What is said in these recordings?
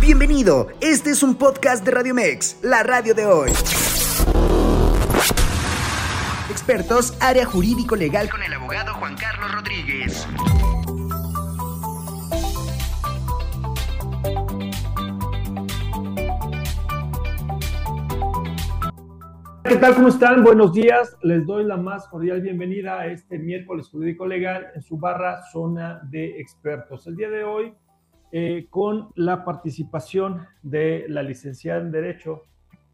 Bienvenido, este es un podcast de Radio Mex, la radio de hoy. Expertos, área jurídico legal con el abogado Juan Carlos Rodríguez. ¿Qué tal? ¿Cómo están? Buenos días. Les doy la más cordial bienvenida a este miércoles jurídico legal en su barra zona de expertos. El día de hoy, eh, con la participación de la licenciada en Derecho,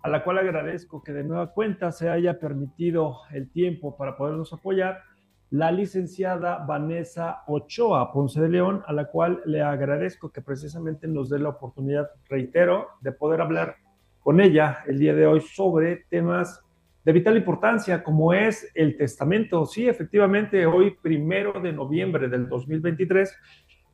a la cual agradezco que de nueva cuenta se haya permitido el tiempo para podernos apoyar, la licenciada Vanessa Ochoa Ponce de León, a la cual le agradezco que precisamente nos dé la oportunidad, reitero, de poder hablar con ella el día de hoy sobre temas de vital importancia, como es el testamento. Sí, efectivamente, hoy, primero de noviembre del 2023,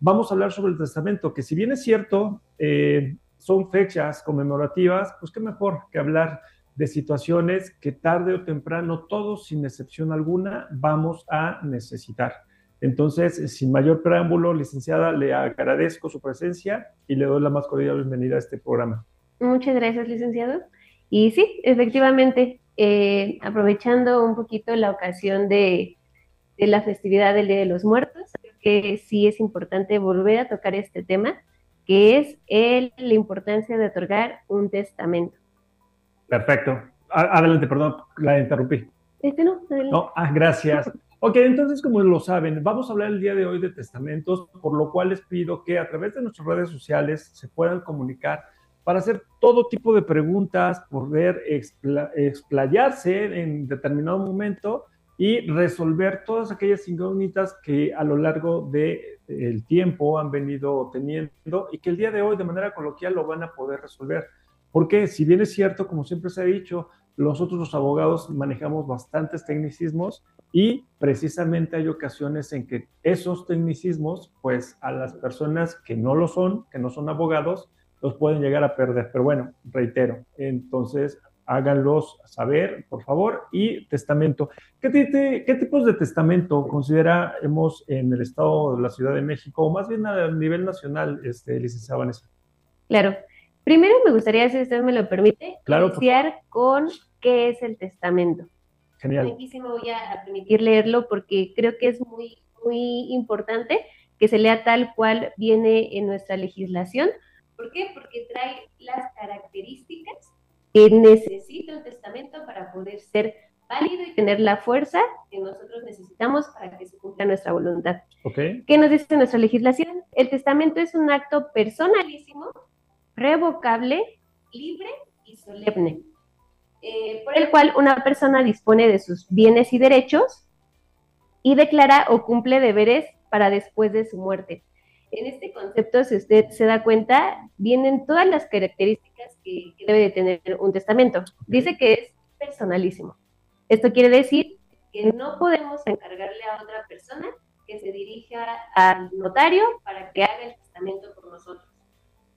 vamos a hablar sobre el testamento, que si bien es cierto, eh, son fechas conmemorativas, pues qué mejor que hablar de situaciones que tarde o temprano todos, sin excepción alguna, vamos a necesitar. Entonces, sin mayor preámbulo, licenciada, le agradezco su presencia y le doy la más cordial bienvenida a este programa. Muchas gracias, licenciado. Y sí, efectivamente, eh, aprovechando un poquito la ocasión de, la festividad del Día de los Muertos, creo que sí es importante volver a tocar este tema, que es el, la importancia de otorgar un testamento. Perfecto. Adelante, perdón, la interrumpí. Este no, adelante. No, ah, gracias. Ok, entonces como lo saben, vamos a hablar el día de hoy de testamentos, por lo cual les pido que a través de nuestras redes sociales se puedan comunicar para hacer todo tipo de preguntas, poder explayarse en determinado momento y resolver todas aquellas incógnitas que a lo largo del tiempo han venido teniendo y que el día de hoy de manera coloquial lo van a poder resolver. Porque si bien es cierto, como siempre se ha dicho, nosotros los abogados manejamos bastantes tecnicismos y precisamente hay ocasiones en que esos tecnicismos, pues a las personas que no lo son, que no son abogados, los pueden llegar a perder. Pero bueno, reitero, entonces háganlos saber, por favor. Y testamento. ¿Qué, qué tipos de testamento consideramos en el Estado de la Ciudad de México, o más bien a nivel nacional, este, licenciada Vanessa? Claro. Primero me gustaría, si usted me lo permite, claro, iniciar con qué es el testamento. Genial. voy a permitir leerlo porque creo que es muy, muy importante que se lea tal cual viene en nuestra legislación ¿Por qué? Porque trae las características que necesita un testamento para poder ser válido y tener la fuerza que nosotros necesitamos para que se cumpla nuestra voluntad. Okay. ¿Qué nos dice nuestra legislación? El testamento es un acto personalísimo, revocable, libre y solemne, eh, por el cual una persona dispone de sus bienes y derechos y declara o cumple deberes para después de su muerte. En este concepto, si usted se da cuenta, vienen todas las características que, debe de tener un testamento. Dice que es personalísimo. Esto quiere decir que no podemos encargarle a otra persona que se dirija al notario para que haga el testamento por nosotros.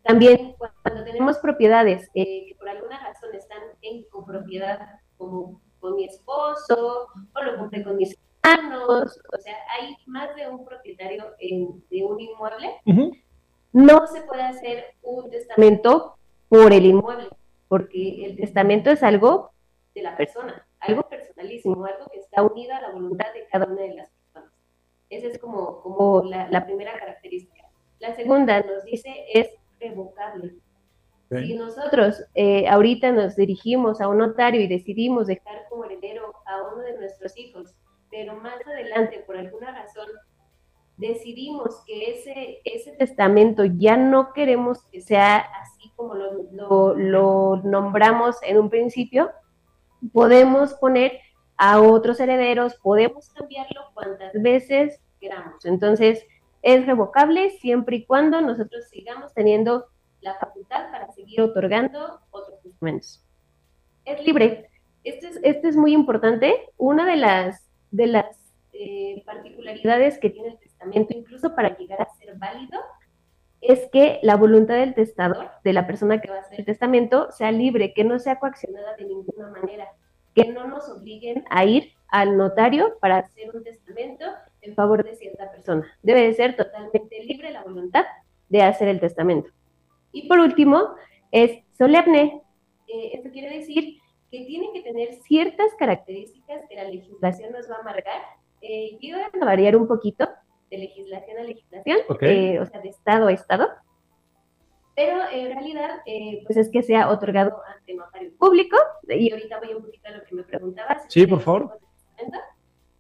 También cuando tenemos propiedades eh, que por alguna razón están en copropiedad, como con mi esposo, o lo compré con mis o sea, hay más de un propietario de un inmueble, no se puede hacer un testamento por el inmueble, porque el testamento es algo de la persona, algo personalísimo, algo que está unido a la voluntad de cada una de las personas. Esa es como, como la, primera característica. La segunda nos dice es revocable. Si nosotros eh, ahorita nos dirigimos a un notario y decidimos dejar como heredero a uno de nuestros hijos pero más adelante, por alguna razón, decidimos que ese, ese testamento ya no queremos que sea así como lo, lo, nombramos en un principio, podemos poner a otros herederos, podemos cambiarlo cuantas veces queramos. Entonces, es revocable siempre y cuando nosotros sigamos teniendo la facultad para seguir otorgando otros testamentos. Es libre. Esto es, esto es muy importante. Una de las de las eh, particularidades que tiene el testamento, incluso para llegar a ser válido, es que la voluntad del testador, de la persona que va a hacer el testamento, sea libre, que no sea coaccionada de ninguna manera, que no nos obliguen a ir al notario para hacer un testamento en favor de cierta persona. Debe de ser totalmente libre la voluntad de hacer el testamento. Y por último, es solemne. Eh, esto quiere decir que tiene que tener ciertas características que la legislación nos va a marcar. Eh, y van a variar un poquito de legislación a legislación, eh, o sea, de estado a estado. Pero en realidad, eh, pues es que sea otorgado ante notario público, y ahorita voy un poquito a lo que me preguntabas. Sí, por favor.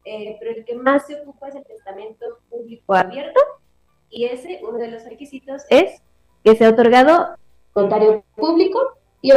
Eh, pero el que más se ocupa es el testamento público abierto, y ese, uno de los requisitos es que sea otorgado notario público, y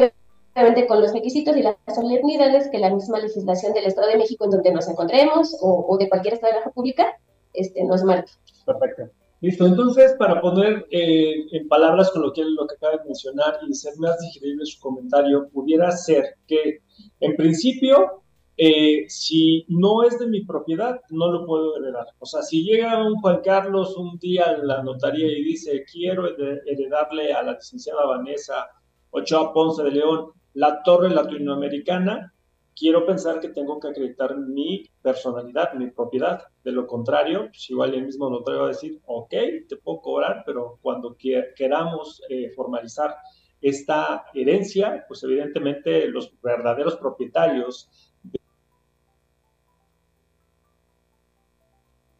obviamente con los requisitos y las solemnidades que la misma legislación del Estado de México en donde nos encontremos, o, o de cualquier Estado de la República, este, nos marca. Perfecto. Listo, entonces para poner eh, en palabras con lo que, lo que acaba de mencionar y ser más digerible su comentario, pudiera ser que en principio, eh, si no es de mi propiedad, no lo puedo heredar. O sea, si llega un Juan Carlos un día en la notaría y dice, quiero heredarle a la licenciada Vanessa Ochoa Ponce de León la torre latinoamericana, quiero pensar que tengo que acreditar mi personalidad, mi propiedad. De lo contrario, pues igual el mismo notario va a decir, ok, te puedo cobrar, pero cuando queramos eh, formalizar esta herencia, pues evidentemente los verdaderos propietarios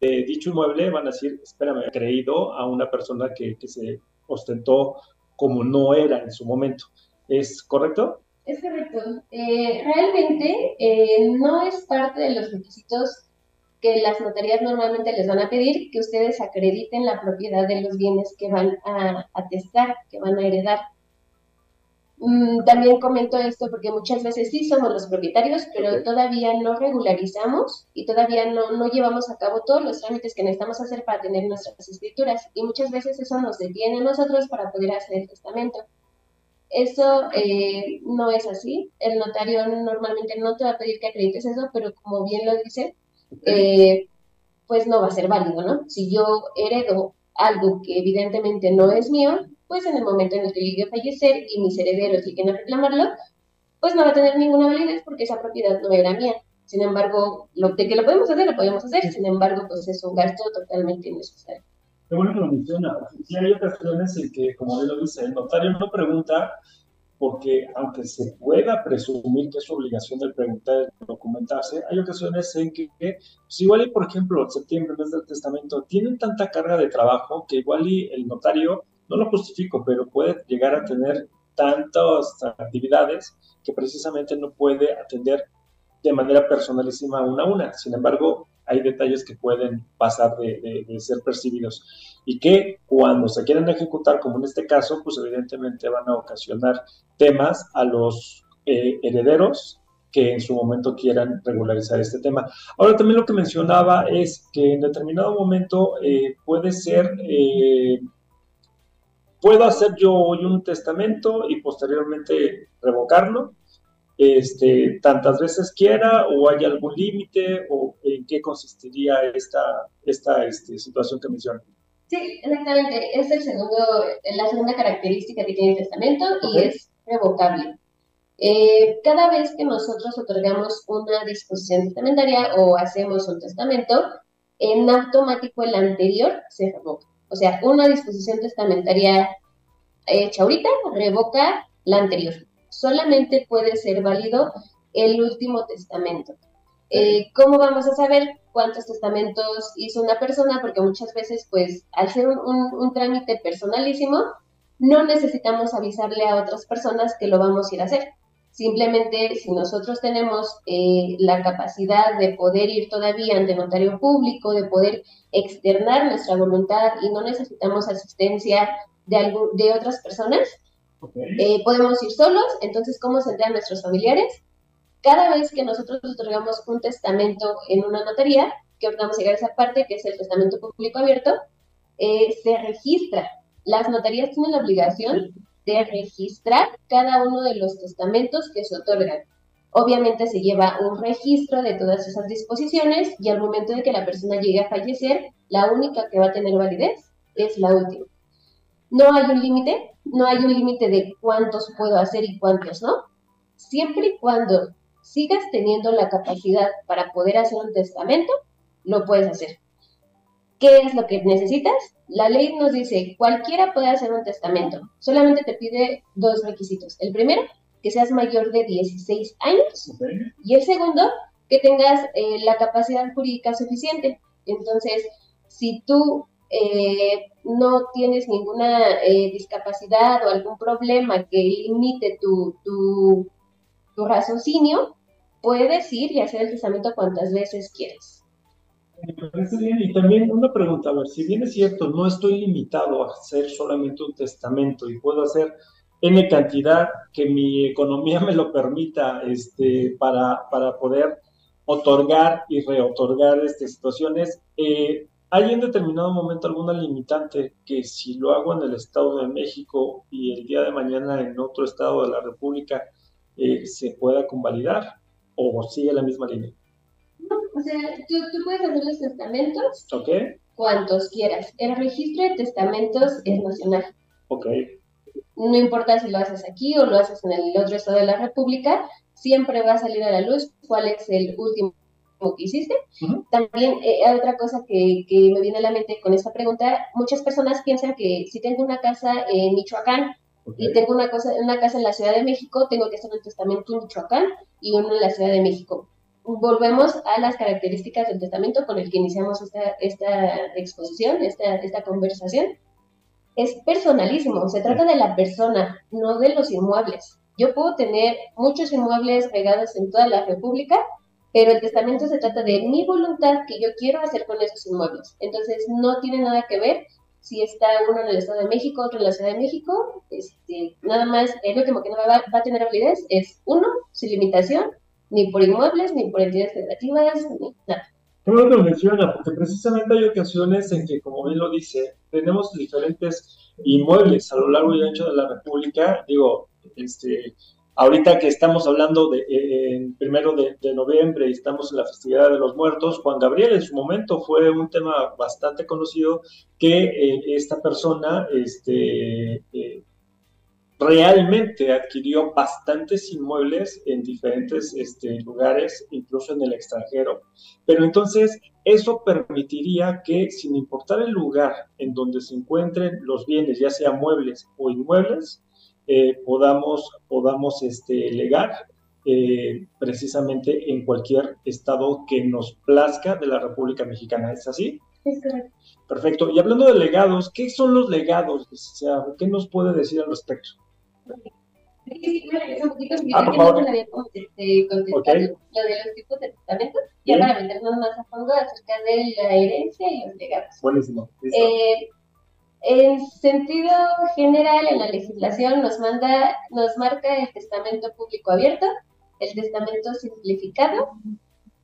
de dicho inmueble van a decir, espérame, creído a una persona que se ostentó como no era en su momento. ¿Es correcto? Es correcto. Eh, realmente eh, no es parte de los requisitos que las notarías normalmente les van a pedir que ustedes acrediten la propiedad de los bienes que van a atestar, que van a heredar. Mm, también comento esto porque muchas veces sí somos los propietarios, pero todavía no regularizamos y todavía no, no llevamos a cabo todos los trámites que necesitamos hacer para tener nuestras escrituras. Y muchas veces eso nos detiene a nosotros para poder hacer el testamento. Eso eh, no es así. El notario normalmente no te va a pedir que acredites eso, pero como bien lo dice, eh, pues no va a ser válido, ¿no? Si yo heredo algo que evidentemente no es mío, pues en el momento en el que a fallecer y mis herederos lleguen a reclamarlo, pues no va a tener ninguna validez porque esa propiedad no era mía. Sin embargo, lo de que lo podemos hacer, lo podemos hacer. Sin embargo, pues es un gasto totalmente innecesario. Qué bueno que lo menciona. Sí hay ocasiones en que, como él lo dice, el notario no pregunta porque aunque se pueda presumir que es su obligación de preguntar, documentarse, hay ocasiones en que, pues igual y por ejemplo, septiembre, mes del testamento, tienen tanta carga de trabajo que igual y el notario, no lo justifico, pero puede llegar a tener tantas actividades que precisamente no puede atender de manera personalísima una a una. Sin embargo, hay detalles que pueden pasar de, ser percibidos y que cuando se quieren ejecutar, como en este caso, pues evidentemente van a ocasionar temas a los eh, herederos que en su momento quieran regularizar este tema. Ahora también lo que mencionaba es que en determinado momento eh, puede ser, eh, puedo hacer yo hoy un testamento y posteriormente revocarlo, este, tantas veces quiera o hay algún límite o en qué consistiría esta, esta este, situación que menciona. Sí, exactamente. Es el segundo, la segunda característica que tiene el testamento y es revocable. Eh, cada vez que nosotros otorgamos una disposición testamentaria o hacemos un testamento, en automático el anterior se revoca. O sea, una disposición testamentaria hecha ahorita revoca la anterior solamente puede ser válido el último testamento. Eh, ¿Cómo vamos a saber cuántos testamentos hizo una persona? Porque muchas veces, pues, al ser un, trámite personalísimo, no necesitamos avisarle a otras personas que lo vamos a ir a hacer. Simplemente, si nosotros tenemos eh, la capacidad de poder ir todavía ante notario público, de poder externar nuestra voluntad y no necesitamos asistencia de, de otras personas, eh, podemos ir solos, entonces, ¿cómo se enteran nuestros familiares? Cada vez que nosotros otorgamos un testamento en una notaría, que vamos a llegar a esa parte, que es el testamento público abierto, eh, se registra. Las notarías tienen la obligación de registrar cada uno de los testamentos que se otorgan. Obviamente se lleva un registro de todas esas disposiciones y al momento de que la persona llegue a fallecer, la única que va a tener validez es la última. No hay un límite, no hay un límite de cuántos puedo hacer y cuántos no. Siempre y cuando sigas teniendo la capacidad para poder hacer un testamento, lo puedes hacer. ¿Qué es lo que necesitas? La ley nos dice, cualquiera puede hacer un testamento, solamente te pide dos requisitos. El primero, que seas mayor de 16 años y el segundo, que tengas eh, la capacidad jurídica suficiente. Entonces, si tú eh, no tienes ninguna eh, discapacidad o algún problema que limite tu, tu, tu raciocinio, puedes ir y hacer el testamento cuantas veces quieras. Y también una pregunta, a ver, si bien es cierto, no estoy limitado a hacer solamente un testamento y puedo hacer N cantidad que mi economía me lo permita este, para, para poder otorgar y reotorgar estas situaciones, eh, ¿hay en determinado momento alguna limitante que si lo hago en el Estado de México y el día de mañana en otro estado de la República eh, se pueda convalidar o sigue la misma línea? No, o sea, tú, tú puedes hacer los testamentos ¿Ok? cuantos quieras. El registro de testamentos es nacional. Ok. No importa si lo haces aquí o lo haces en el otro estado de la República, siempre va a salir a la luz cuál es el último que hiciste. Ujú. También eh, hay otra cosa que, que me viene a la mente con esta pregunta. Muchas personas piensan que si tengo una casa en Michoacán ok. y tengo una, cosa, una casa en la Ciudad de México, tengo que hacer un testamento en Michoacán y uno en la Ciudad de México. Volvemos a las características del testamento con el que iniciamos esta, esta exposición, esta, esta conversación. Es personalísimo, se trata de la persona, no de los inmuebles. Yo puedo tener muchos inmuebles regados en toda la República, pero el testamento se trata de mi voluntad que yo quiero hacer con esos inmuebles. Entonces, no tiene nada que ver si está uno en el Estado de México, otro en la Ciudad de México. Este, nada más, el último que no va, va a tener validez es uno, sin limitación, ni por inmuebles, ni por entidades federativas, ni nada. Qué bueno que lo menciona, porque precisamente hay ocasiones en que, como bien lo dice, tenemos diferentes inmuebles a lo largo y ancho de la República. Digo, este, ahorita que estamos hablando de eh, primero de, de noviembre y estamos en la festividad de los muertos, Juan Gabriel en su momento fue un tema bastante conocido que eh, esta persona este, eh, realmente adquirió bastantes inmuebles en diferentes este, lugares, incluso en el extranjero. Pero entonces eso permitiría que, sin importar el lugar en donde se encuentren los bienes, ya sea muebles o inmuebles, eh, podamos, podamos este, legar eh, precisamente en cualquier estado que nos plazca de la República Mexicana. ¿Es así? Es correcto. Perfecto. Y hablando de legados, ¿qué son los legados? O sea, ¿qué nos puede decir al respecto? Sí, un poquito, Ah, por no favor. le había este, contestado Ok. lo de los tipos de testamentos, ya para meternos más a fondo acerca de la herencia y los legados. Buenísimo. Eh, en sentido general, en la legislación nos manda, nos marca el testamento público abierto, el testamento simplificado,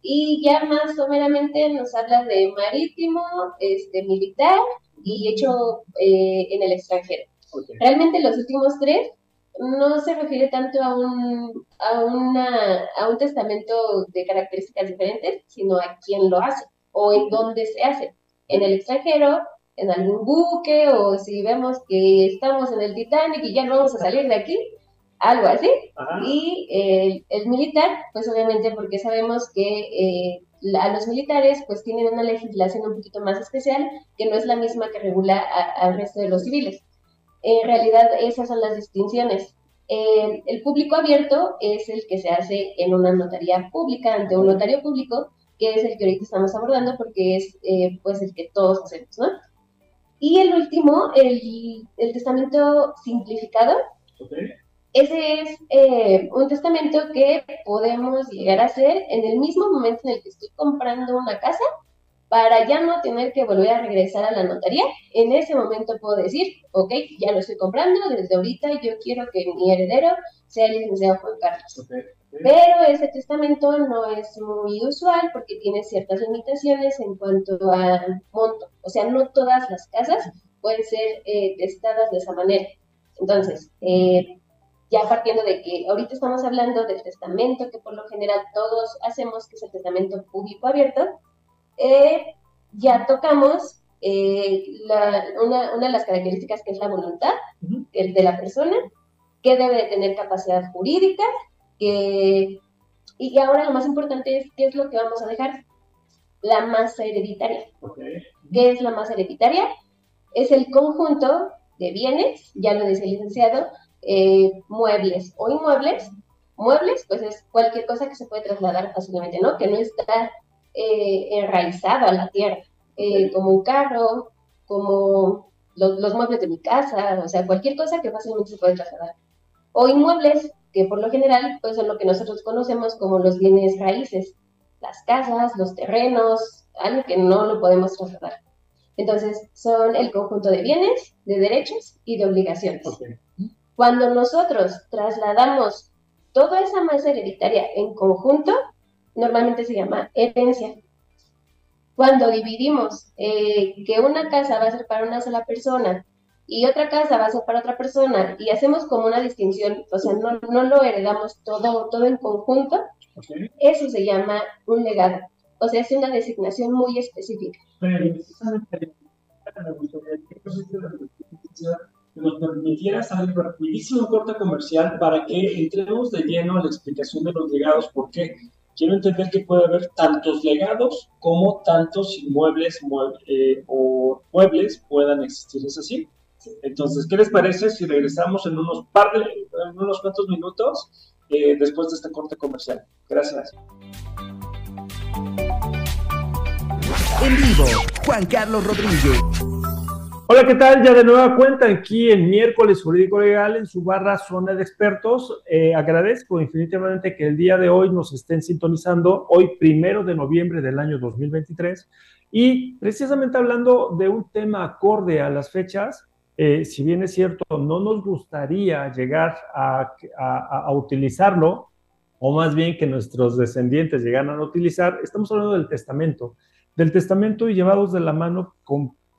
y ya más someramente nos habla de marítimo, este, militar y hecho eh, en el extranjero. Ok. Realmente los últimos tres no se refiere tanto a un, a, una, a un testamento de características diferentes, sino a quién lo hace o en dónde se hace. En el extranjero, en algún buque o si vemos que estamos en el Titanic y ya no vamos a salir de aquí, algo así. Ajá. Y el, el militar, pues obviamente porque sabemos que eh, la- a los militares pues tienen una legislación un poquito más especial que no es la misma que regula al resto de los civiles. En realidad esas son las distinciones. Eh, el público abierto es el que se hace en una notaría pública, ante un notario público, que es el que ahorita estamos abordando porque es eh, pues el que todos hacemos, ¿no? Y el último, el, el testamento simplificado, ese es eh, un testamento que podemos llegar a hacer en el mismo momento en el que estoy comprando una casa para ya no tener que volver a regresar a la notaría. En ese momento puedo decir, ok, ya lo estoy comprando, desde ahorita yo quiero que mi heredero sea el licenciado Juan Carlos. Ok. Pero ese testamento no es muy usual porque tiene ciertas limitaciones en cuanto a monto. O sea, no todas las casas pueden ser eh, testadas de esa manera. Entonces, eh, ya partiendo de que ahorita estamos hablando del testamento que por lo general todos hacemos, que es el testamento público abierto, eh, ya tocamos eh, la- una, una de las características que es la voluntad Ujú. el de la persona, que debe de tener capacidad jurídica, que, y ahora lo más importante es qué es lo que vamos a dejar. la masa hereditaria. ¿Qué es la masa hereditaria? Es el conjunto de bienes, ya lo dice el licenciado, eh, muebles o inmuebles. Muebles, pues es cualquier cosa que se puede trasladar fácilmente, ¿no? Que no está eh, enraizado a la tierra, eh, como un carro, como los, los, muebles de mi casa, o sea, cualquier cosa que fácilmente se puede trasladar. O inmuebles, que por lo general pues son lo que nosotros conocemos como los bienes raíces, las casas, los terrenos, algo que no lo podemos trasladar. Entonces, son el conjunto de bienes, de derechos y de obligaciones. Cuando nosotros trasladamos toda esa masa hereditaria en conjunto, normalmente se llama herencia. Cuando dividimos eh, que una casa va a ser para una sola persona y otra casa va a ser para otra persona y hacemos como una distinción, o sea, no, no lo heredamos todo, todo en conjunto, eso se llama un legado. O sea, es una designación muy específica. me nos permitiera salir rapidísimo corte comercial para que entremos de lleno a la explicación de los legados, porque quiero entender que puede haber tantos legados como tantos inmuebles eh, o muebles puedan existir, ¿es así? Entonces, ¿qué les parece si regresamos en unos par de, en unos cuantos minutos eh, después de este corte comercial? Gracias. En vivo, Juan Carlos Rodríguez. Hola, ¿qué tal? Ya de nueva cuenta aquí en miércoles jurídico legal en su barra zona de expertos. Eh, agradezco infinitamente que el día de hoy nos estén sintonizando, hoy primero de noviembre del año 2023, y precisamente hablando de un tema acorde a las fechas, eh, si bien es cierto, no nos gustaría llegar a, utilizarlo, o más bien que nuestros descendientes llegaran a utilizar, estamos hablando del testamento. Del testamento y llevados de la mano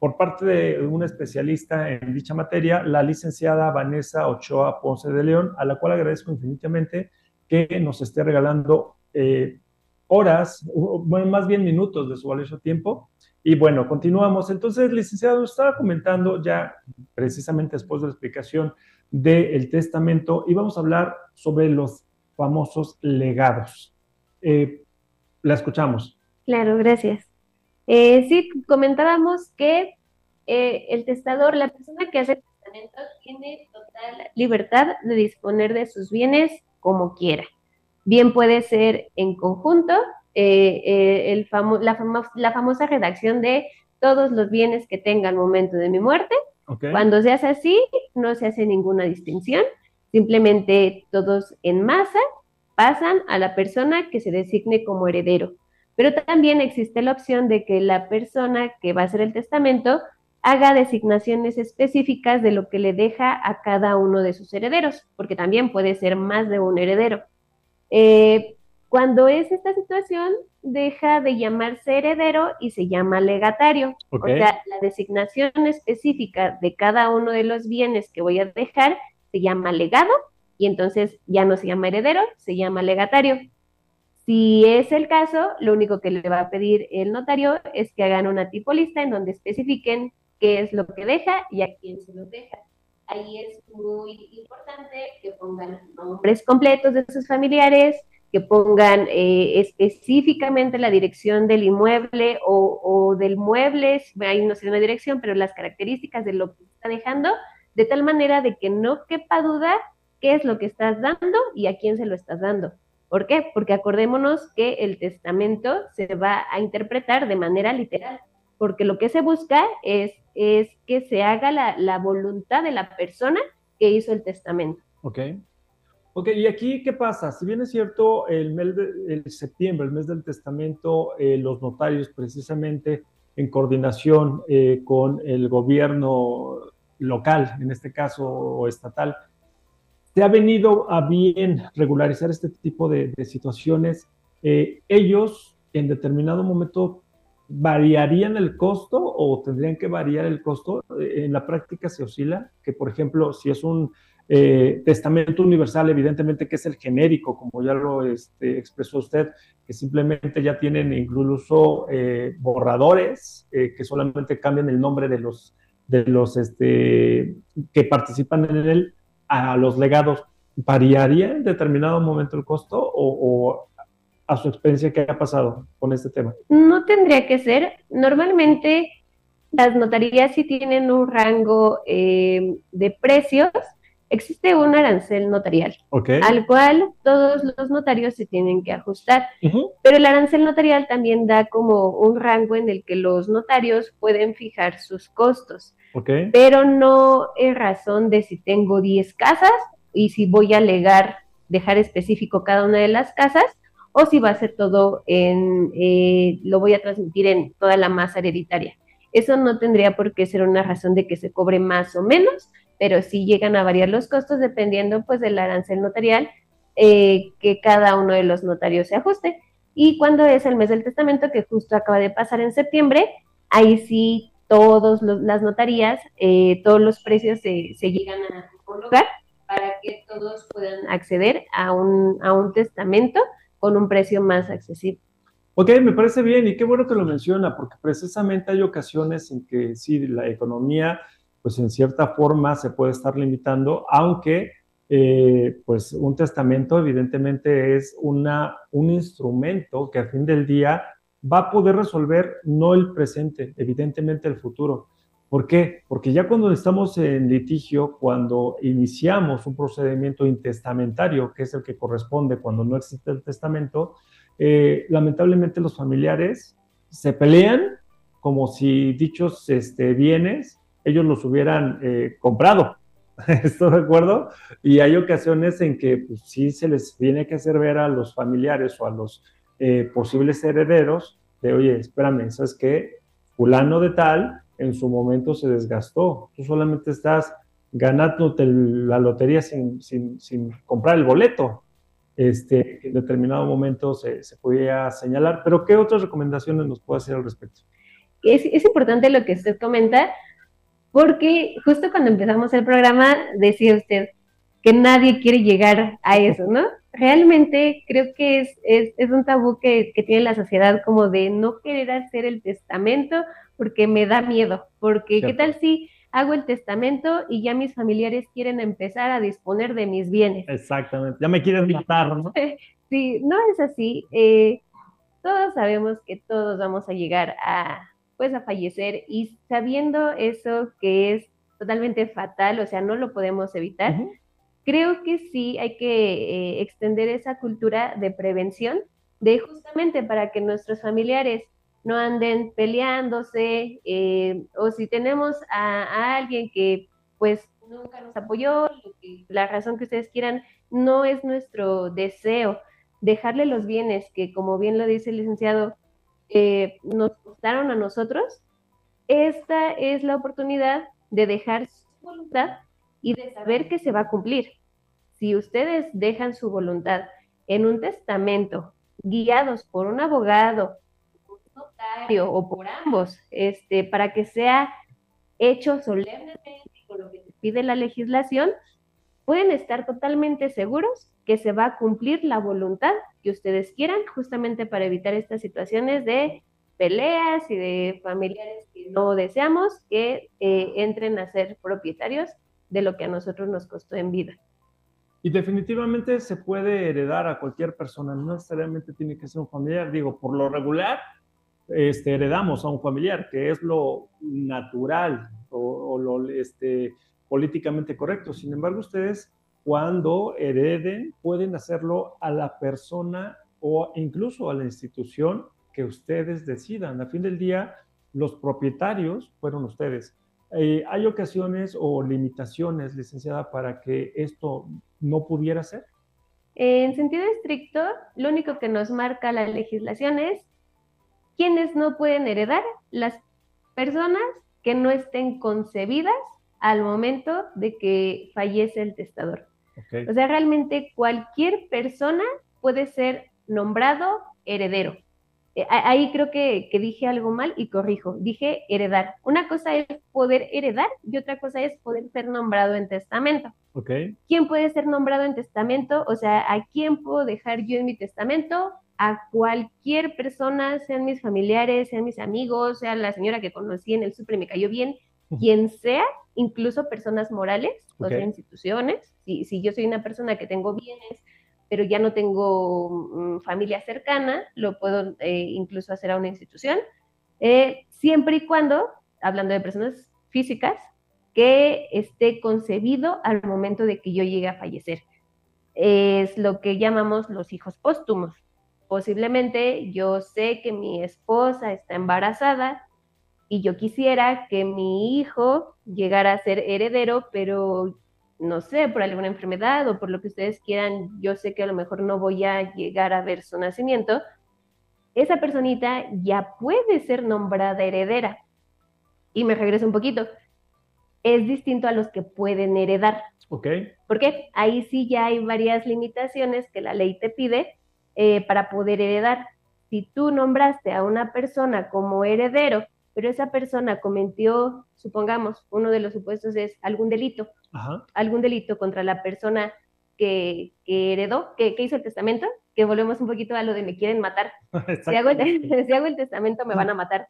por parte de una especialista en dicha materia, la licenciada Vanessa Ochoa Ponce de León, a la cual agradezco infinitamente que nos esté regalando eh, horas, bueno, más bien minutos de su valioso tiempo y bueno, continuamos. Entonces, licenciado, estaba comentando ya precisamente después de la explicación del testamento y vamos a hablar sobre los famosos legados. Eh, la escuchamos. Claro, gracias. Eh, sí, comentábamos que eh, el testador, la persona que hace el testamento, tiene total libertad de disponer de sus bienes como quiera. Bien puede ser en conjunto eh, eh, el la, la, famosa redacción de todos los bienes que tenga al momento de mi muerte. Cuando se hace así, no se hace ninguna distinción, simplemente todos en masa pasan a la persona que se designe como heredero. Pero también existe la opción de que la persona que va a hacer el testamento haga designaciones específicas de lo que le deja a cada uno de sus herederos, porque también puede ser más de un heredero. Eh, cuando es esta situación, deja de llamarse heredero y se llama legatario. O sea, la designación específica de cada uno de los bienes que voy a dejar se llama legado y entonces ya no se llama heredero, se llama legatario. Si es el caso, lo único que le va a pedir el notario es que hagan una tipo lista en donde especifiquen qué es lo que deja y a quién se lo deja. Ahí es muy importante que pongan nombres completos de sus familiares, que pongan eh, específicamente la dirección del inmueble o, del mueble, ahí no sé una dirección, pero las características de lo que está dejando, de tal manera de que no quepa duda qué es lo que estás dando y a quién se lo estás dando. ¿Por qué? Porque acordémonos que el testamento se va a interpretar de manera literal, porque lo que se busca es, es que se haga la, la voluntad de la persona que hizo el testamento. Ok. Ok, y aquí, ¿qué pasa? Si bien es cierto, el mes de septiembre, el mes del testamento, eh, los notarios precisamente en coordinación eh, con el gobierno local, en este caso, o estatal, se ha venido a bien regularizar este tipo de, situaciones. Eh, ellos, en determinado momento, ¿variarían el costo o tendrían que variar el costo? En la práctica se oscila, que por ejemplo, si es un eh, testamento universal, evidentemente que es el genérico, como ya lo este, expresó usted, que simplemente ya tienen incluso eh, borradores eh, que solamente cambian el nombre de los, de los este, que participan en él a los legados. ¿Variaría en determinado momento el costo o, a su experiencia que ha pasado con este tema. No tendría que ser. Normalmente las notarías sí tienen un rango eh, de precios. Existe un arancel notarial, al cual todos los notarios se tienen que ajustar. Pero el arancel notarial también da como un rango en el que los notarios pueden fijar sus costos. Pero no es razón de si tengo 10 casas y si voy a alegar dejar específico cada una de las casas o si va a ser todo en, eh, lo voy a transmitir en toda la masa hereditaria. Eso no tendría por qué ser una razón de que se cobre más o menos, pero sí llegan a variar los costos dependiendo pues del arancel notarial eh, que cada uno de los notarios se ajuste. Y cuando es el mes del testamento, que justo acaba de pasar en septiembre, ahí sí todas las notarías, eh, todos los precios se, se llegan a homologar para que todos puedan acceder a un, a un testamento con un precio más accesible. Ok, me parece bien y qué bueno que lo menciona, porque precisamente hay ocasiones en que sí, la economía, pues en cierta forma se puede estar limitando, aunque eh, pues un testamento evidentemente es una, un instrumento que al fin del día va a poder resolver no el presente, evidentemente el futuro. ¿Por qué? Porque ya cuando estamos en litigio, cuando iniciamos un procedimiento intestamentario, que es el que corresponde cuando no existe el testamento, eh, lamentablemente los familiares se pelean como si dichos este, bienes ellos los hubieran eh, comprado. ¿Estoy de acuerdo? Y hay ocasiones en que pues, sí se les tiene que hacer ver a los familiares o a los eh, posibles herederos de, oye, espérame, ¿sabes qué? Fulano de tal en su momento se desgastó. Tú solamente estás ganándote la lotería sin, sin, sin comprar el boleto. Este, en determinado momento se, se, podía señalar, pero ¿qué otras recomendaciones nos puede hacer al respecto? Es, es importante lo que usted comenta, porque justo cuando empezamos el programa decía usted que nadie quiere llegar a eso, ¿no? realmente creo que es, es, un tabú que, tiene la sociedad como de no querer hacer el testamento porque me da miedo, porque ¿qué tal si hago el testamento y ya mis familiares quieren empezar a disponer de mis bienes? Exactamente, ya me quieren matar, ¿no? sí, no es así. Eh, todos sabemos que todos vamos a llegar a, pues, a fallecer y sabiendo eso que es totalmente fatal, o sea, no lo podemos evitar creo que sí hay que eh, extender esa cultura de prevención, de justamente para que nuestros familiares no anden peleándose, eh, o si tenemos a, alguien que pues nunca nos apoyó, la razón que ustedes quieran, no es nuestro deseo dejarle los bienes que, como bien lo dice el licenciado, nos costaron a nosotros, esta es la oportunidad de dejar su voluntad y de saber que se va a cumplir. Si ustedes dejan su voluntad en un testamento, guiados por un abogado, un notario o por ambos, este, para que sea hecho solemnemente con lo que pide la legislación, pueden estar totalmente seguros que se va a cumplir la voluntad que ustedes quieran, justamente para evitar estas situaciones de peleas y de familiares que no deseamos que eh, entren a ser propietarios de lo que a nosotros nos costó en vida. Y definitivamente se puede heredar a cualquier persona, no necesariamente tiene que ser un familiar. Digo, por lo regular, este, heredamos a un familiar, que es lo natural o, lo este, políticamente correcto. Sin embargo, ustedes cuando hereden pueden hacerlo a la persona o incluso a la institución que ustedes decidan. A fin del día, los propietarios fueron ustedes. Eh, ¿Hay ocasiones o limitaciones, licenciada, para que esto no pudiera ser? En sentido estricto, lo único que nos marca la legislación es quienes no pueden heredar, las personas que no estén concebidas al momento de que fallece el testador. O sea, realmente cualquier persona puede ser nombrado heredero. Eh, ahí creo que, dije algo mal y corrijo. Dije heredar. Una cosa es poder heredar y otra cosa es poder ser nombrado en testamento. Okay. ¿Quién puede ser nombrado en testamento? O sea, ¿a quién puedo dejar yo en mi testamento? A cualquier persona, sean mis familiares, sean mis amigos, sea la señora que conocí en el súper y me cayó bien, quien sea, incluso personas morales, o sea, instituciones. Si, si yo soy una persona que tengo bienes pero ya no tengo mm, familia cercana, lo puedo eh, incluso hacer a una institución, eh, siempre y cuando, hablando de personas físicas, que esté concebido al momento de que yo llegue a fallecer. Es lo que llamamos los hijos póstumos. Posiblemente yo sé que mi esposa está embarazada y yo quisiera que mi hijo llegara a ser heredero, pero no sé, por alguna enfermedad o por lo que ustedes quieran, yo sé que a lo mejor no voy a llegar a ver su nacimiento, esa personita ya puede ser nombrada heredera. Y me regreso un poquito. Es distinto a los que pueden heredar. Ok. Porque ahí sí ya hay varias limitaciones que la ley te pide eh, para poder heredar. Si tú nombraste a una persona como heredero, pero esa persona cometió, supongamos, uno de los supuestos es algún delito, algún delito contra la persona que, heredó, que, hizo el testamento, que volvemos un poquito a lo de me quieren matar. si hago, el, testamento me van a matar.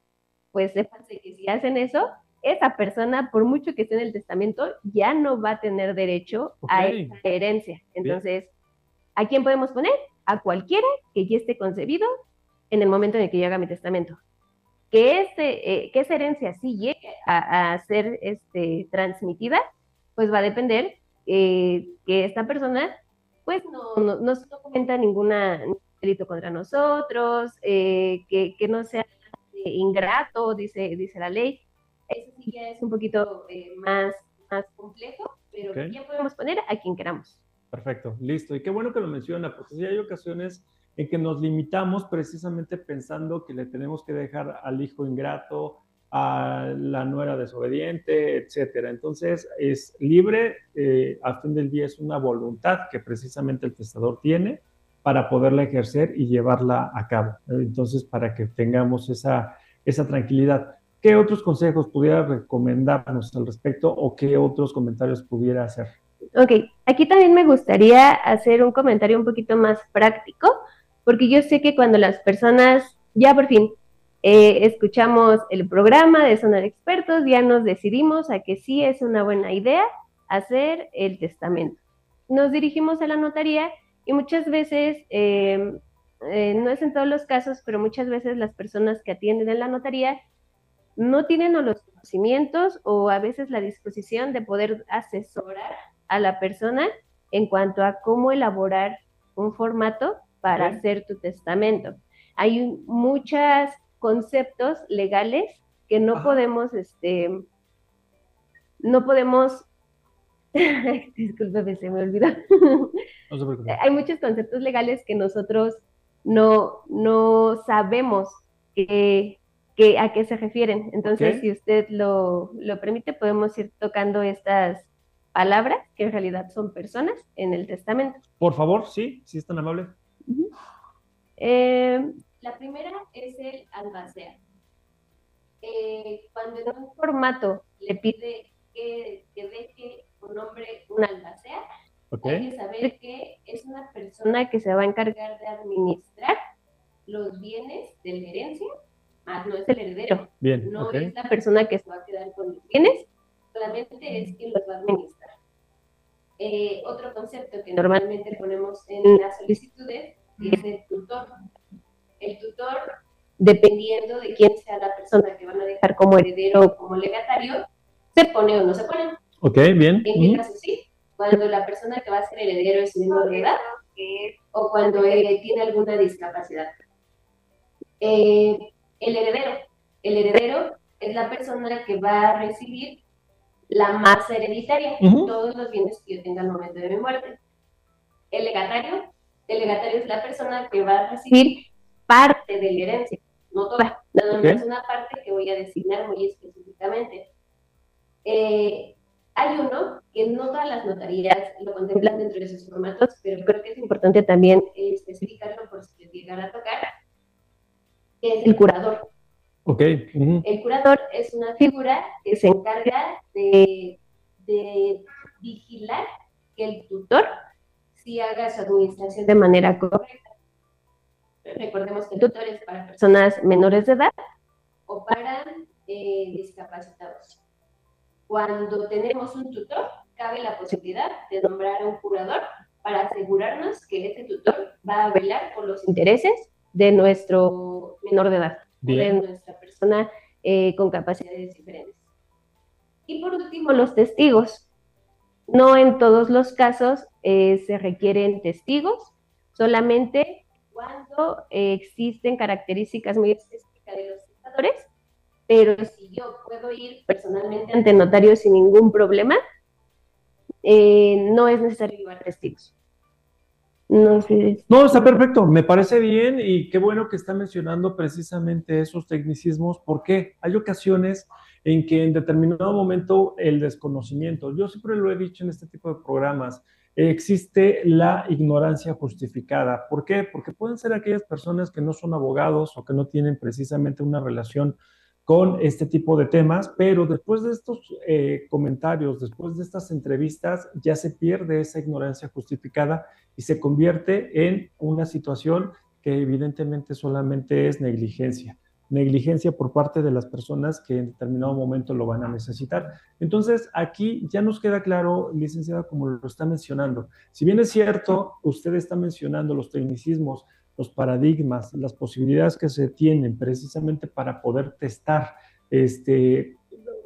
Pues sépanse que si hacen eso, esa persona, por mucho que esté en el testamento, ya no va a tener derecho a esa herencia. Entonces, ¿a quién podemos poner? A cualquiera que ya esté concebido en el momento en el que yo haga mi testamento. Que, este, eh, que esa herencia sí llegue a, a ser este, transmitida, pues va a depender eh, que esta persona pues no, no, no, comenta ninguna delito contra nosotros, eh, que, que, no sea ingrato, dice, dice la ley. Eso sí ya es un poquito eh, más, más complejo, pero ya podemos poner a quien queramos. Perfecto, listo. Y qué bueno que lo menciona, porque sí hay ocasiones en que nos limitamos precisamente pensando que le tenemos que dejar al hijo ingrato, a la nuera desobediente, etcétera. Entonces, es libre, eh, a fin del día es una voluntad que precisamente el testador tiene para poderla ejercer y llevarla a cabo. Entonces, para que tengamos esa, esa tranquilidad. ¿Qué otros consejos pudiera recomendarnos al respecto o qué otros comentarios pudiera hacer? Ok, aquí también me gustaría hacer un comentario un poquito más práctico, porque yo sé que cuando las personas ya por fin eh, escuchamos el programa de Sonar Expertos, ya nos decidimos a que sí es una buena idea hacer el testamento. Nos dirigimos a la notaría y muchas veces, eh, eh, no es en todos los casos, pero muchas veces las personas que atienden en la notaría no tienen los conocimientos o a veces la disposición de poder asesorar a la persona en cuanto a cómo elaborar un formato para hacer tu testamento. Hay muchas conceptos legales que no podemos, este, no podemos, discúlpeme, se me olvidó. Hay muchos conceptos legales que nosotros no, no sabemos que, a qué se refieren. Entonces, si usted lo, lo, permite, podemos ir tocando estas palabras, que en realidad son personas, en el testamento. Por favor, sí, si es tan amable. Eh, la primera es el albacea. Eh, cuando en un formato le pide que, deje un nombre un albacea, hay que saber que es una persona que se va a encargar de administrar los bienes de la herencia, más no es el heredero. no es la persona que se va a quedar con los bienes, solamente es quien los va a administrar. Eh, otro concepto que normalmente ponemos en las solicitudes es el tutor el tutor, dependiendo de quién sea la persona que van a dejar como heredero o como legatario, se pone o no se pone. Ok, bien. En mi caso sí, cuando la persona que va a ser heredero es menor de edad o cuando tiene alguna discapacidad. Eh, el heredero, el heredero es la persona que va a recibir la masa hereditaria, todos los bienes que yo tenga al momento de mi muerte. El legatario, el legatario es la persona que va a recibir parte de la herencia, no toda, es una parte que voy a designar muy específicamente. Eh, hay uno que no todas las notarías lo contemplan dentro de sus formatos, pero creo que es importante también especificarlo por si les llegara a tocar, que es el curador. Okay. El curador es una figura que se encarga de, de vigilar que el tutor sí haga su administración de manera correcta. Recordemos que el tutor es para personas menores de edad o para eh, discapacitados. Cuando tenemos un tutor, cabe la posibilidad de nombrar a un curador para asegurarnos que ese tutor va a velar por los intereses de nuestro menor de edad, de nuestra persona eh, con capacidades diferentes. Y por último, los testigos. No en todos los casos eh, se requieren testigos, solamente cuando eh, existen características muy específicas de los testadores, pero si yo puedo ir personalmente ante notario sin ningún problema, no es necesario llevar testigos. No, no, está perfecto, me parece bien y qué bueno que está mencionando precisamente esos tecnicismos, porque hay ocasiones en que en determinado momento el desconocimiento, yo siempre lo he dicho en este tipo de programas, existe la ignorancia justificada. ¿Por qué? Porque pueden ser aquellas personas que no son abogados o que no tienen precisamente una relación con este tipo de temas, pero después de estos eh, comentarios, después de estas entrevistas, ya se pierde esa ignorancia justificada y se convierte en una situación que evidentemente solamente es negligencia. Negligencia por parte de las personas que en determinado momento lo van a necesitar. Entonces, aquí ya nos queda claro, licenciada, como lo está mencionando. Si bien es cierto, usted está mencionando los tecnicismos, los paradigmas, las posibilidades que se tienen precisamente para poder testar este,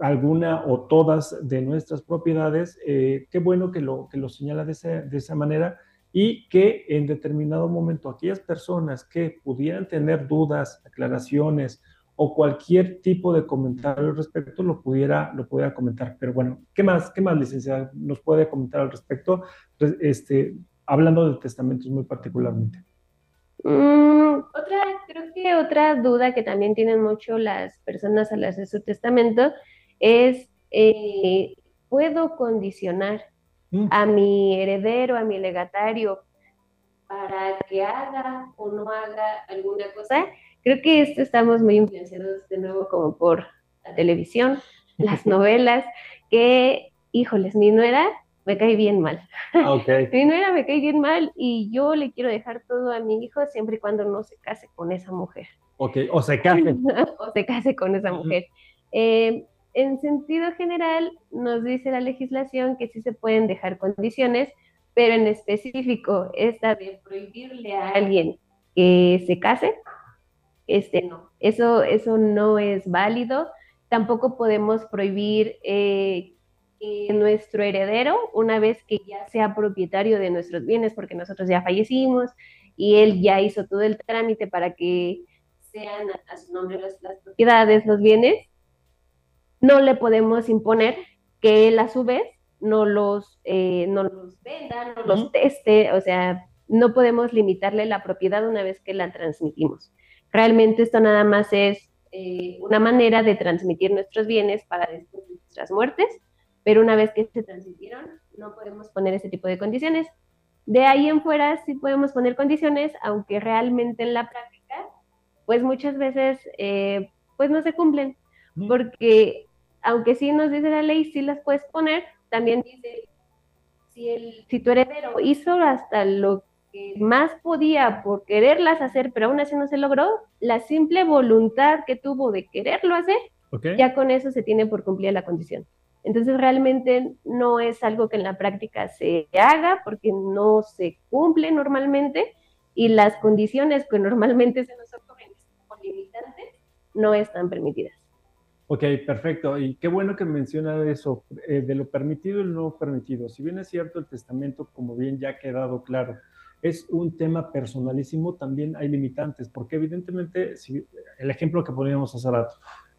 alguna o todas de nuestras propiedades, eh, qué bueno que lo, que lo señala de esa, de esa manera y que en determinado momento aquellas personas que pudieran tener dudas, aclaraciones o cualquier tipo de comentario al respecto lo pudiera, lo pudiera comentar. Pero bueno, ¿qué más, qué más, licenciada, nos puede comentar al respecto? Este, hablando de testamentos muy particularmente. Mm, otra, creo que otra duda que también tienen mucho las personas al hacer su testamento es, eh, ¿puedo condicionar mm. a mi heredero, a mi legatario, para que haga o no haga alguna cosa? Creo que esto estamos muy influenciados de nuevo como por la televisión, las novelas, que, híjoles, mi nuera me cae bien mal. Ah, okay. Mi nuera me cae bien mal y yo le quiero dejar todo a mi hijo siempre y cuando no se case con esa mujer. Ok, o se case. o se case con esa mujer. Eh, en sentido general, nos dice la legislación que sí se pueden dejar condiciones, pero en específico, esta de prohibirle a alguien que se case, este no, eso, eso no es válido. Tampoco podemos prohibir eh, nuestro heredero, una vez que ya sea propietario de nuestros bienes, porque nosotros ya fallecimos y él ya hizo todo el trámite para que sean a, su nombre las, propiedades, los bienes, no le podemos imponer que él a su vez no los, eh, no los venda, no los teste, o sea, no podemos limitarle la propiedad una vez que la transmitimos. Realmente esto nada más es eh, una manera de transmitir nuestros bienes para después de nuestras muertes pero una vez que se transmitieron, no podemos poner ese tipo de condiciones. De ahí en fuera sí podemos poner condiciones, aunque realmente en la práctica, pues muchas veces, eh, pues no se cumplen, porque aunque sí nos dice la ley, sí las puedes poner, también dice, si, el, si tu heredero hizo hasta lo que más podía por quererlas hacer, pero aún así no se logró, la simple voluntad que tuvo de quererlo hacer, ya con eso se tiene por cumplir la condición. Entonces realmente no es algo que en la práctica se haga porque no se cumple normalmente y las condiciones que normalmente se nos ocurren como limitantes no están permitidas. Ok, perfecto. Y qué bueno que menciona eso, eh, de lo permitido y lo no permitido. Si bien es cierto, el testamento, como bien ya ha quedado claro, es un tema personalísimo, también hay limitantes, porque evidentemente, si, el ejemplo que poníamos hace rato,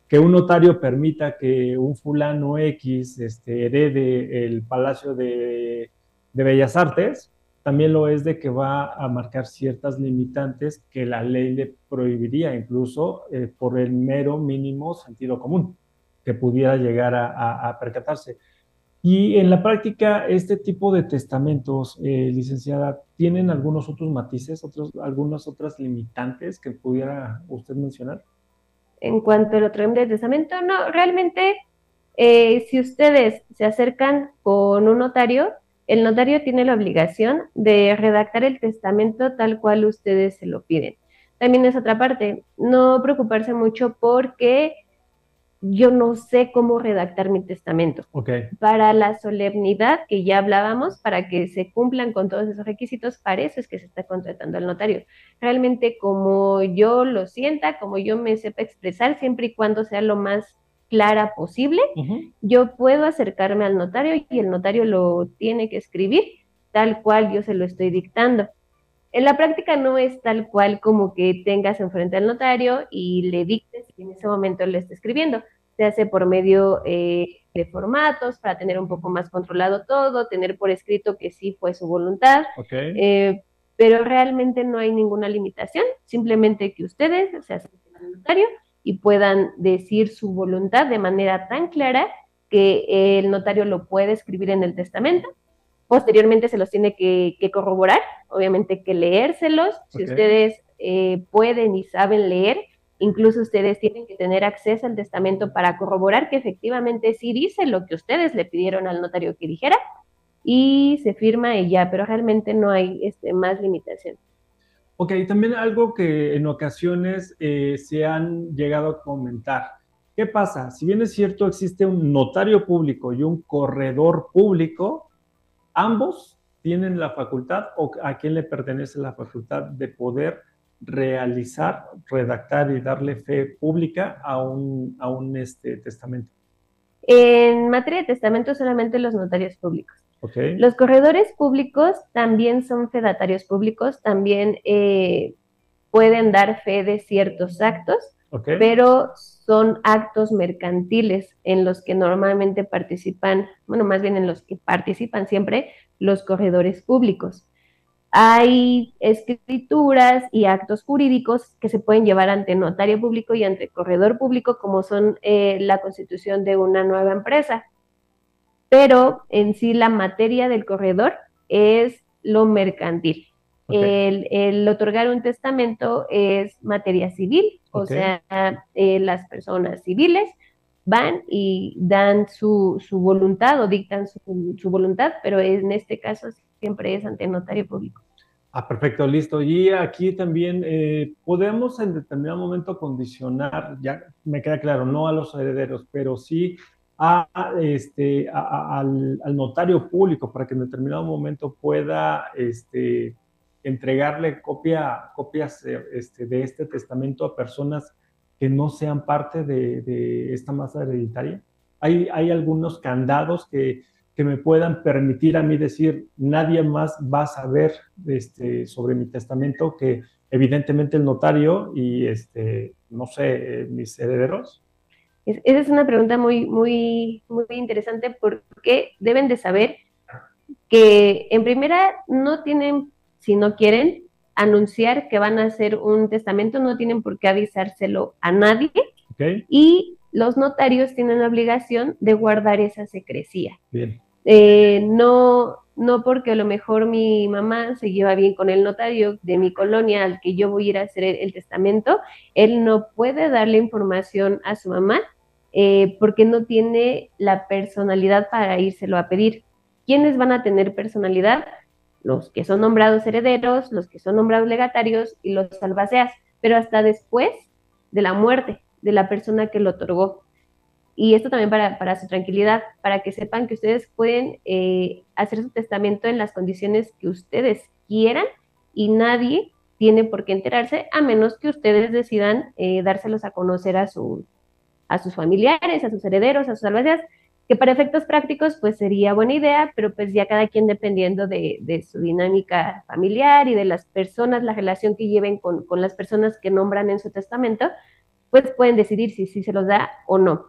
que un notario permita que un fulano X este, herede el Palacio de, Bellas Artes, también lo es de que va a marcar ciertas limitantes que la ley le prohibiría, incluso eh, por el mero mínimo sentido común, que pudiera llegar a, percatarse. Y en la práctica, este tipo de testamentos, eh, licenciada, ¿tienen algunos otros matices, otros, algunas otras limitantes que pudiera usted mencionar? En cuanto al otro de testamento, no, realmente eh, si ustedes se acercan con un notario, el notario tiene la obligación de redactar el testamento tal cual ustedes se lo piden. También es otra parte, no preocuparse mucho porque yo no sé cómo redactar mi testamento. Okay. Para la solemnidad que ya hablábamos, para que se cumplan con todos esos requisitos, para eso es que se está contratando al notario. Realmente como yo lo sienta, como yo me sepa expresar, siempre y cuando sea lo más clara posible, yo puedo acercarme al notario y el notario lo tiene que escribir tal cual yo se lo estoy dictando. En la práctica no es tal cual como que tengas enfrente al notario y le dictes y en ese momento le esté escribiendo. Se hace por medio eh, de formatos para tener un poco más controlado todo, tener por escrito que sí fue su voluntad. Eh, pero realmente no hay ninguna limitación, simplemente que ustedes se acerquen al notario y puedan decir su voluntad de manera tan clara que el notario lo puede escribir en el testamento. Posteriormente se los tiene que, corroborar, obviamente que leérselos. Si ustedes eh, pueden y saben leer, incluso ustedes tienen que tener acceso al testamento para corroborar que efectivamente sí dice lo que ustedes le pidieron al notario que dijera y se firma y ya, pero realmente no hay este, más limitación. Ok, también algo que en ocasiones eh, se han llegado a comentar. ¿Qué pasa? Si bien es cierto, existe un notario público y un corredor público, ambos tienen la facultad o a quién le pertenece la facultad de poder realizar, redactar y darle fe pública a un, a un este, testamento. En materia de testamento solamente los notarios públicos. Los corredores públicos también son fedatarios públicos, también eh, pueden dar fe de ciertos actos, pero son actos mercantiles en los que normalmente participan, bueno, más bien en los que participan siempre los corredores públicos. Hay escrituras y actos jurídicos que se pueden llevar ante notario público y ante corredor público, como son eh, la constitución de una nueva empresa pero en sí la materia del corredor es lo mercantil. El, otorgar un testamento es materia civil, o sea, eh, las personas civiles van y dan su, voluntad o dictan su, voluntad, pero en este caso siempre es ante notario público. Ah, perfecto, listo. Y aquí también eh, podemos en determinado momento condicionar, ya me queda claro, no a los herederos, pero sí a, este, al, notario público para que en determinado momento pueda este, entregarle copia, copias este, de este testamento a personas que no sean parte de, esta masa hereditaria? Hay, hay algunos candados que, que, me puedan permitir a mí decir, nadie más va a saber este, sobre mi testamento que evidentemente el notario y, este, no sé, mis herederos esa es una pregunta muy, muy, muy interesante porque deben de saber que en primera no tienen, si no quieren, anunciar que van a hacer un testamento, no tienen por qué avisárselo a nadie. Y los notarios tienen la obligación de guardar esa secrecía. Bien. Eh, no, no porque a lo mejor mi mamá se lleva bien con el notario de mi colonia al que yo voy a ir a hacer el testamento, él no puede darle información a su mamá eh, porque no tiene la personalidad para írselo a pedir. ¿Quiénes van a tener personalidad? Los que son nombrados herederos, los que son nombrados legatarios y los salvaseas, pero hasta después de la muerte de la persona que lo otorgó. Y esto también para, su tranquilidad, para que sepan que ustedes pueden eh, hacer su testamento en las condiciones que ustedes quieran y nadie tiene por qué enterarse a menos que ustedes decidan eh, dárselos a conocer a su, a sus familiares, a sus herederos, a sus albaceas, que para efectos prácticos pues sería buena idea, pero pues ya cada quien dependiendo de, su dinámica familiar y de las personas, la relación que lleven con, las personas que nombran en su testamento, pues pueden decidir si, si se los da o no.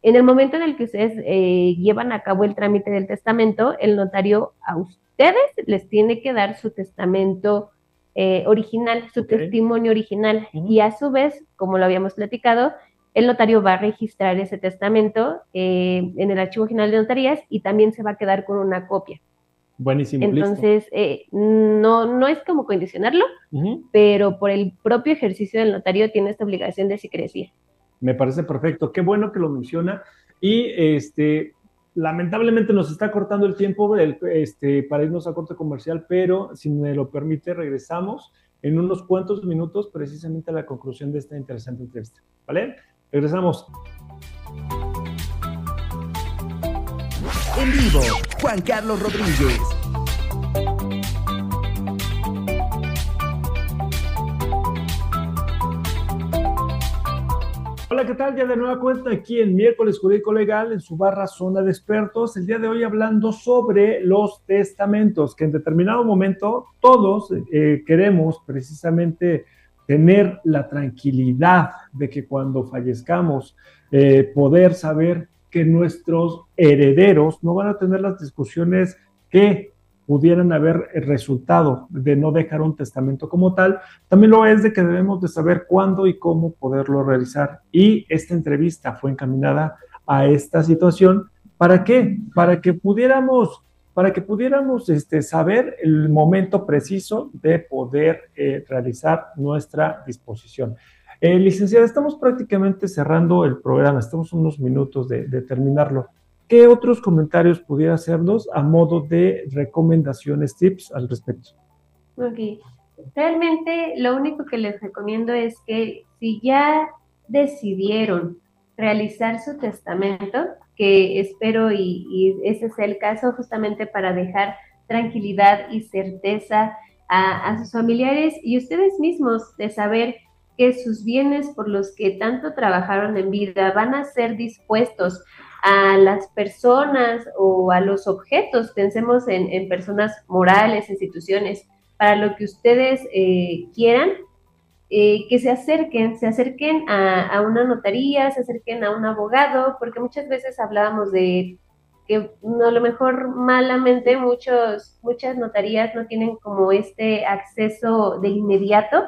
En el momento en el que ustedes eh, llevan a cabo el trámite del testamento, el notario a ustedes les tiene que dar su testamento eh, original, su testimonio original, y a su vez, como lo habíamos platicado, el notario va a registrar ese testamento eh, en el Archivo General de Notarías y también se va a quedar con una copia. Buenísimo. Entonces, eh, no, no es como condicionarlo, pero por el propio ejercicio del notario tiene esta obligación de secrecía. Me parece perfecto. Qué bueno que lo menciona. Y este, lamentablemente nos está cortando el tiempo este, para irnos a corte comercial, pero si me lo permite, regresamos en unos cuantos minutos precisamente a la conclusión de esta interesante entrevista. ¿Vale? Regresamos. En vivo, Juan Carlos Rodríguez. Hola, ¿qué tal? Ya de nueva cuenta aquí en Miércoles Jurídico Legal en su barra Zona de Expertos. El día de hoy hablando sobre los testamentos, que en determinado momento todos eh, queremos precisamente tener la tranquilidad de que cuando fallezcamos, eh, poder saber que nuestros herederos no van a tener las discusiones que pudieran haber resultado de no dejar un testamento como tal, también lo es de que debemos de saber cuándo y cómo poderlo realizar. Y esta entrevista fue encaminada a esta situación. ¿Para qué? Para que pudiéramos, para que pudiéramos este, saber el momento preciso de poder eh, realizar nuestra disposición. Eh, licenciada, estamos prácticamente cerrando el programa, estamos unos minutos de, de terminarlo. ¿Qué otros comentarios pudiera hacernos a modo de recomendaciones, tips al respecto? Ok. Realmente lo único que les recomiendo es que si ya decidieron realizar su testamento, que espero y, ese es el caso justamente para dejar tranquilidad y certeza a, sus familiares y ustedes mismos de saber que sus bienes por los que tanto trabajaron en vida van a ser dispuestos a las personas o a los objetos, pensemos en, personas morales, instituciones, para lo que ustedes eh, quieran, eh, que se acerquen, se acerquen a, una notaría, se acerquen a un abogado, porque muchas veces hablábamos de que a lo mejor malamente muchos, muchas notarías no tienen como este acceso de inmediato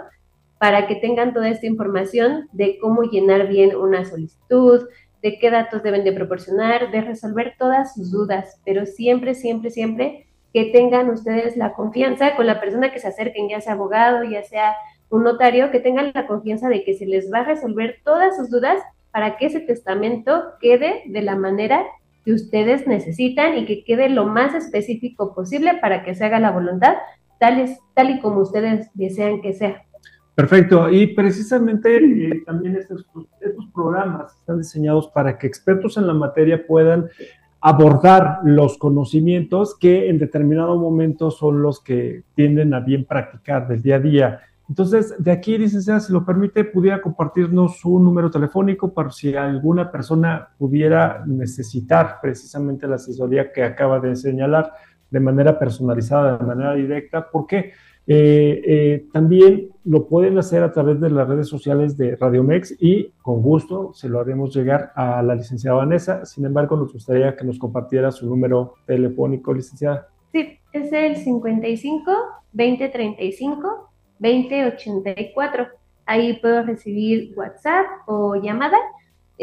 para que tengan toda esta información de cómo llenar bien una solicitud, de qué datos deben de proporcionar, de resolver todas sus dudas, pero siempre, siempre, siempre que tengan ustedes la confianza con la persona que se acerquen, ya sea abogado, ya sea un notario, que tengan la confianza de que se les va a resolver todas sus dudas para que ese testamento quede de la manera que ustedes necesitan y que quede lo más específico posible para que se haga la voluntad tal, tal y como ustedes desean que sea. Perfecto, y precisamente eh, también estos, estos programas están diseñados para que expertos en la materia puedan abordar los conocimientos que en determinado momento son los que tienden a bien practicar del día a día. Entonces, de aquí, licenciada, si lo permite, pudiera compartirnos su número telefónico para si alguna persona pudiera necesitar precisamente la asesoría que acaba de señalar de manera personalizada, de manera directa. ¿Por qué? Eh, eh, también lo pueden hacer a través de las redes sociales de Radiomex y con gusto se lo haremos llegar a la licenciada Vanessa. Sin embargo, nos gustaría que nos compartiera su número telefónico, licenciada. Sí, es el 55 2035 2084. Ahí puedo recibir WhatsApp o llamada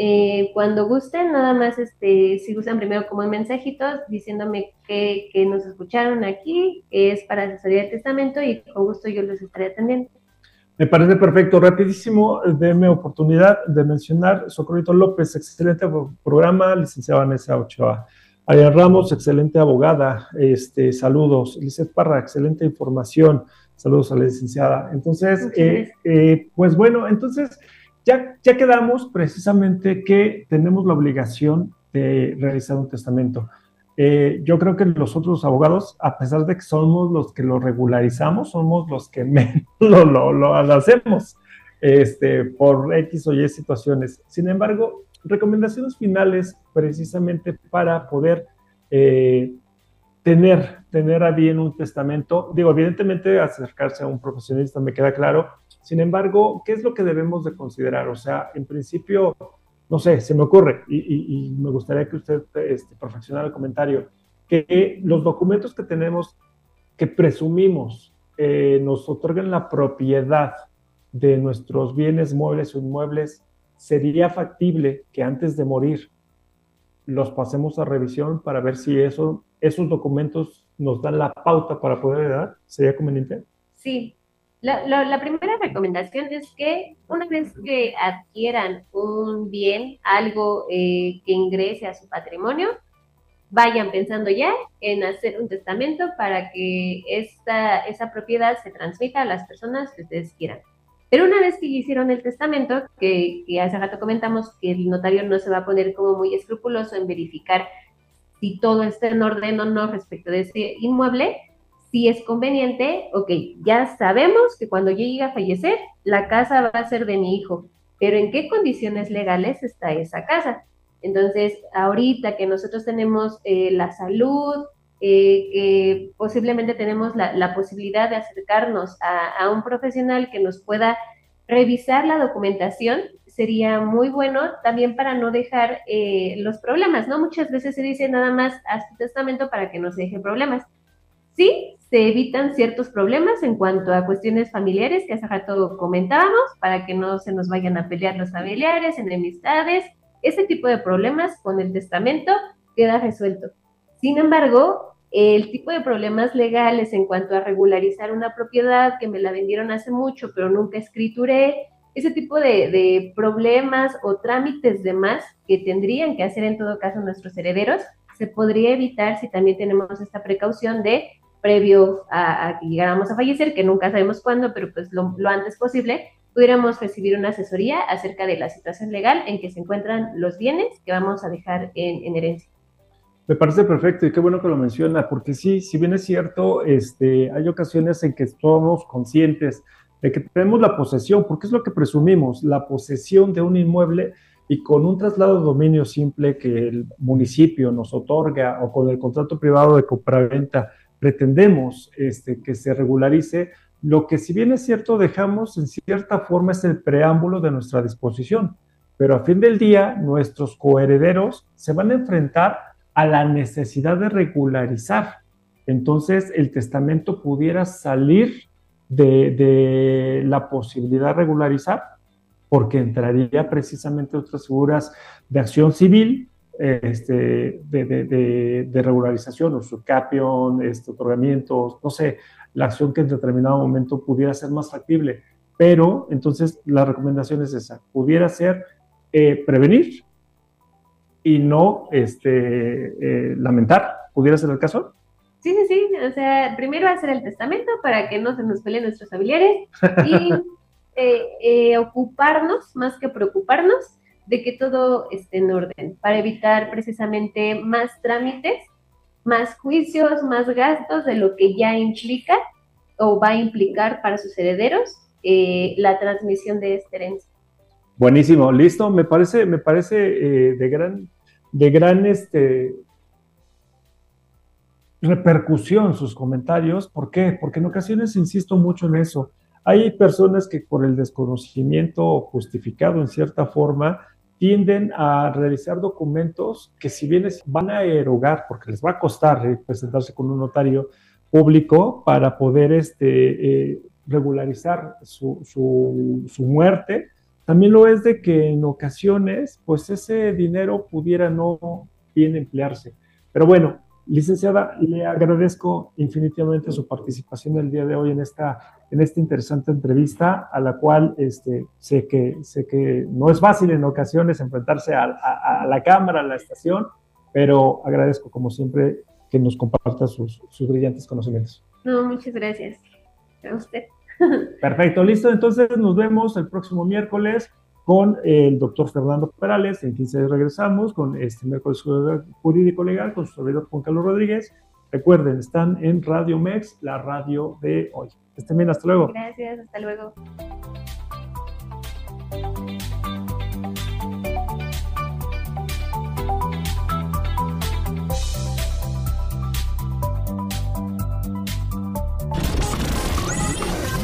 eh, cuando gusten, nada más, este, si gustan primero como en mensajitos diciéndome que, que, nos escucharon aquí, es para asesoría de testamento y con gusto yo los estaré atendiendo. Me parece perfecto. Rapidísimo, déme oportunidad de mencionar Socorrito López, excelente programa, licenciada Vanessa Ochoa. Ariel Ramos, excelente abogada, este, saludos. Lizeth Parra, excelente información, saludos a la licenciada. Entonces, eh, eh, pues bueno, entonces ya, quedamos precisamente que tenemos la obligación de realizar un testamento. Eh, yo creo que los otros abogados, a pesar de que somos los que lo regularizamos, somos los que menos lo, hacemos este, por X o Y situaciones. Sin embargo, recomendaciones finales precisamente para poder eh, tener, tener a bien un testamento. Digo, evidentemente acercarse a un profesionista me queda claro, sin embargo, ¿qué es lo que debemos de considerar? O sea, en principio, no sé, se me ocurre y, me gustaría que usted este, perfeccionara el comentario, que los documentos que tenemos, que presumimos, eh, nos otorguen la propiedad de nuestros bienes muebles o inmuebles, sería factible que antes de morir los pasemos a revisión para ver si eso, esos documentos nos dan la pauta para poder dar? ¿Sería conveniente? Sí, la, primera recomendación es que una vez que adquieran un bien, algo eh, que ingrese a su patrimonio, vayan pensando ya en hacer un testamento para que esta, esa propiedad se transmita a las personas que ustedes quieran. Pero una vez que hicieron el testamento, que, hace rato comentamos que el notario no se va a poner como muy escrupuloso en verificar si todo está en orden o no respecto de ese inmueble, si es conveniente, ok, ya sabemos que cuando yo llegue a fallecer, la casa va a ser de mi hijo, pero ¿en qué condiciones legales está esa casa? Entonces, ahorita que nosotros tenemos eh, la salud, eh, que posiblemente tenemos la, posibilidad de acercarnos a, un profesional que nos pueda revisar la documentación, sería muy bueno también para no dejar eh, los problemas, ¿no? Muchas veces se dice nada más haz tu testamento para que no se dejen problemas. Sí, se evitan ciertos problemas en cuanto a cuestiones familiares que hace rato comentábamos, para que no se nos vayan a pelear los familiares, enemistades, ese tipo de problemas con el testamento queda resuelto. Sin embargo, el tipo de problemas legales en cuanto a regularizar una propiedad que me la vendieron hace mucho, pero nunca escrituré, ese tipo de, problemas o trámites de más que tendrían que hacer en todo caso nuestros herederos, se podría evitar si también tenemos esta precaución de previo a, que llegáramos a fallecer, que nunca sabemos cuándo, pero pues lo, antes posible, pudiéramos recibir una asesoría acerca de la situación legal en que se encuentran los bienes que vamos a dejar en herencia. Me parece perfecto y qué bueno que lo menciona, porque sí, si bien es cierto, este, hay ocasiones en que somos conscientes de que tenemos la posesión, porque es lo que presumimos, la posesión de un inmueble y con un traslado de dominio simple que el municipio nos otorga o con el contrato privado de compraventa pretendemos este, que se regularice, lo que si bien es cierto dejamos en cierta forma es el preámbulo de nuestra disposición, pero a fin del día nuestros coherederos se van a enfrentar a la necesidad de regularizar. Entonces, el testamento pudiera salir de, la posibilidad de regularizar, porque entraría precisamente otras figuras de acción civil, este, de, regularización, usurcapión, este, otorgamientos, no sé, la acción que en determinado momento pudiera ser más factible. Pero entonces la recomendación es esa, pudiera ser eh, prevenir, y no este, eh, lamentar. ¿Pudiera ser el caso? Sí, sí, sí. O sea, primero hacer el testamento para que no se nos peleen nuestros familiares y eh, eh, ocuparnos, más que preocuparnos, de que todo esté en orden, para evitar precisamente más trámites, más juicios, más gastos de lo que ya implica o va a implicar para sus herederos la transmisión de esta herencia. Buenísimo, listo. Me parece, me parece de gran de gran este, repercusión sus comentarios. ¿Por qué? Porque en ocasiones insisto mucho en eso. Hay personas que por el desconocimiento justificado en cierta forma tienden a realizar documentos que si bien van a erogar, porque les va a costar eh, presentarse con un notario público para poder este, eh, regularizar su, su muerte, también lo es de que en ocasiones, pues ese dinero pudiera no bien emplearse. Pero bueno, licenciada, le agradezco infinitivamente su participación el día de hoy en esta, en esta interesante entrevista, a la cual este, sé, que, sé que no es fácil en ocasiones enfrentarse a, a, la cámara, a la estación, pero agradezco como siempre que nos comparta sus, sus brillantes conocimientos. No, muchas gracias. A usted. Perfecto, listo. Entonces nos vemos el próximo miércoles con el doctor Fernando Perales. En 15 días regresamos con este miércoles jurídico legal con su servidor Juan Carlos Rodríguez. Recuerden, están en Radio Mex, la radio de hoy. Estén bien, hasta luego. Gracias, hasta luego.